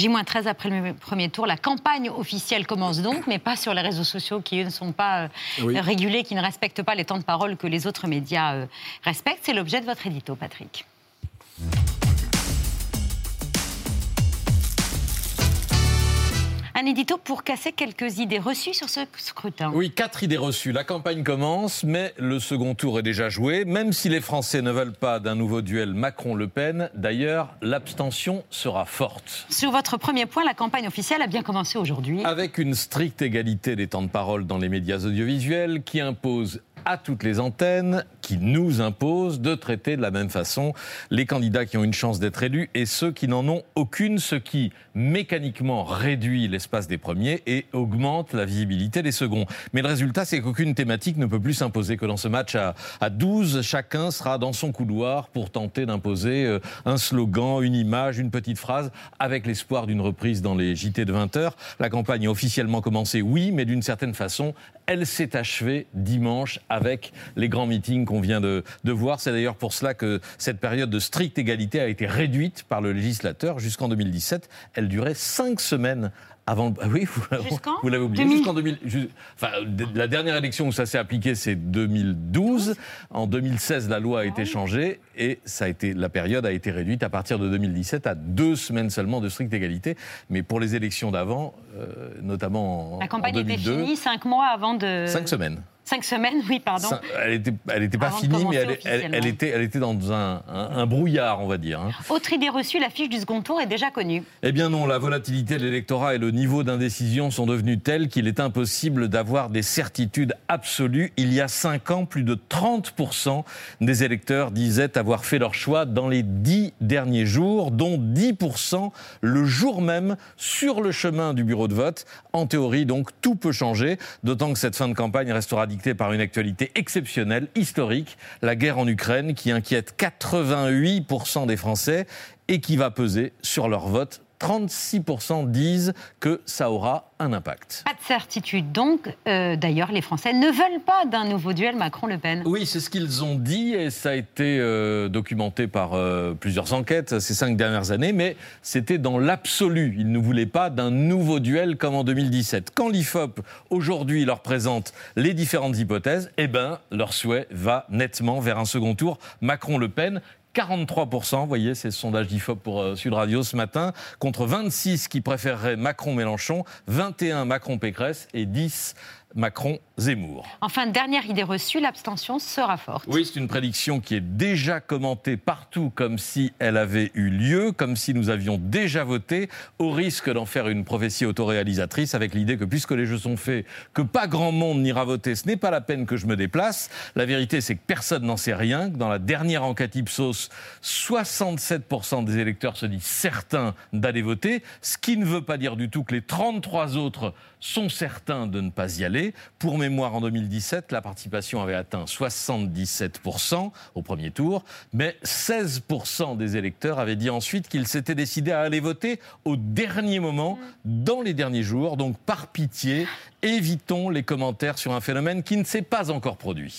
J-13 après le premier tour. La campagne officielle commence donc, mais pas sur les réseaux sociaux qui, eux, ne sont pas euh, régulés, qui ne respectent pas les temps de parole que les autres médias euh, respectent. C'est l'objet de votre édito, Patrick. Un édito pour casser quelques idées reçues sur ce scrutin. Oui, quatre idées reçues. La campagne commence, mais le second tour est déjà joué. Même si les Français ne veulent pas d'un nouveau duel Macron-Le Pen, d'ailleurs, l'abstention sera forte. Sur votre premier point, la campagne officielle a bien commencé aujourd'hui. Avec une stricte égalité des temps de parole dans les médias audiovisuels qui impose à toutes les antennes qui nous imposent de traiter de la même façon les candidats qui ont une chance d'être élus et ceux qui n'en ont aucune, ce qui mécaniquement réduit l'espace des premiers et augmente la visibilité des seconds. Mais le résultat, c'est qu'aucune thématique ne peut plus s'imposer que dans ce match à, à 12, chacun sera dans son couloir pour tenter d'imposer euh, un slogan, une image, une petite phrase, avec l'espoir d'une reprise dans les JT de 20 heures. La campagne a officiellement commencé, oui, mais d'une certaine façon, elle s'est achevée dimanche avec les grands meetings qu'on vient de, voir. C'est d'ailleurs pour cela que cette période de stricte égalité a été réduite par le législateur jusqu'en 2017. Elle durait cinq semaines avant, ah oui, vous, l'avez oublié. Jusqu'en 2000. enfin, la dernière élection où ça s'est appliqué, c'est 2012. En 2016, la loi a été changée et ça a été, la période a été réduite à partir de 2017 à deux semaines seulement de stricte égalité. Mais pour les élections d'avant, euh, notamment en, la campagne était finie cinq mois avant de. Cinq semaines. Cinq semaines, oui, pardon. elle n'était elle était pas finie, mais elle, elle, était, elle était dans un, un, brouillard, on va dire. Hein. Autre idée reçue, la fiche du second tour est déjà connue. Eh bien non, la volatilité de l'électorat et le niveau d'indécision sont devenus tels qu'il est impossible d'avoir des certitudes absolues. Il y a cinq ans, plus de 30% des électeurs disaient avoir fait leur choix dans les dix derniers jours, dont 10% le jour même sur le chemin du bureau de vote. En théorie, donc, tout peut changer, d'autant que cette fin de campagne restera dictée par une actualité exceptionnelle, historique, la guerre en Ukraine qui inquiète 88% des Français et qui va peser sur leur vote 36% disent que ça aura un impact. Pas de certitude donc. Euh, d'ailleurs, les Français ne veulent pas d'un nouveau duel Macron-Le Pen. Oui, c'est ce qu'ils ont dit et ça a été euh, documenté par euh, plusieurs enquêtes ces cinq dernières années, mais c'était dans l'absolu. Ils ne voulaient pas d'un nouveau duel comme en 2017. Quand l'IFOP aujourd'hui leur présente les différentes hypothèses, eh ben, leur souhait va nettement vers un second tour Macron-Le Pen 43%, vous voyez, c'est le sondage d'IFOP pour euh, Sud Radio ce matin, contre 26 qui préféreraient Macron-Mélenchon, 21 Macron-Pécresse et 10 Macron-Zemmour. Enfin, dernière idée reçue, l'abstention sera forte. Oui, c'est une prédiction qui est déjà commentée partout comme si elle avait eu lieu, comme si nous avions déjà voté, au risque d'en faire une prophétie autoréalisatrice avec l'idée que puisque les jeux sont faits, que pas grand monde n'ira voter, ce n'est pas la peine que je me déplace. La vérité, c'est que personne n'en sait rien. Dans la dernière enquête Ipsos, 67% des électeurs se disent certains d'aller voter, ce qui ne veut pas dire du tout que les 33 autres sont certains de ne pas y aller. Pour mémoire, en 2017, la participation avait atteint 77% au premier tour, mais 16% des électeurs avaient dit ensuite qu'ils s'étaient décidés à aller voter au dernier moment, dans les derniers jours. Donc, par pitié, évitons les commentaires sur un phénomène qui ne s'est pas encore produit.